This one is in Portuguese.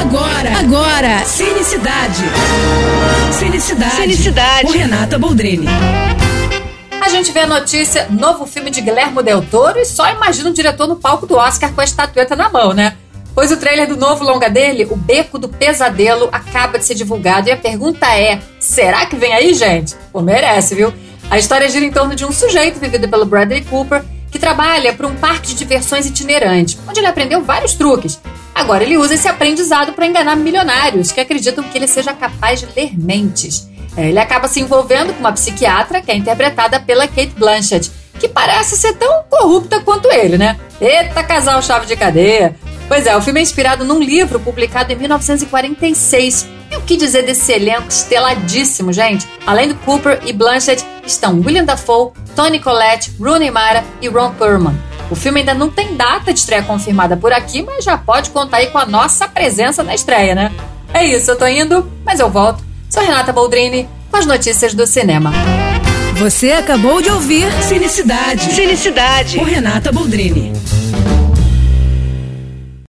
Agora, agora, Cinecidade. Cinecidade. Cinecidade. Com Renata Boldrini. A gente vê a notícia, novo filme de Guilherme Del Toro e só imagina o diretor no palco do Oscar com a estatueta na mão, né? Pois o trailer do novo longa dele, O Beco do Pesadelo, acaba de ser divulgado e a pergunta é: será que vem aí, gente? Pô, merece, viu? A história gira em torno de um sujeito vivido pelo Bradley Cooper que trabalha para um parque de diversões itinerante, onde ele aprendeu vários truques. Agora ele usa esse aprendizado para enganar milionários que acreditam que ele seja capaz de ler mentes. É, ele acaba se envolvendo com uma psiquiatra que é interpretada pela Kate Blanchett, que parece ser tão corrupta quanto ele, né? Eita, casal chave de cadeia! Pois é, o filme é inspirado num livro publicado em 1946. E o que dizer desse elenco esteladíssimo, gente? Além do Cooper e Blanchett, estão William Dafoe, Tony Collette, Rooney Mara e Ron Perlman. O filme ainda não tem data de estreia confirmada por aqui, mas já pode contar aí com a nossa presença na estreia, né? É isso, eu tô indo, mas eu volto. Sou Renata Boldrini com as notícias do cinema. Você acabou de ouvir Cinecidade. Cinecidade. Com Renata Boldrini.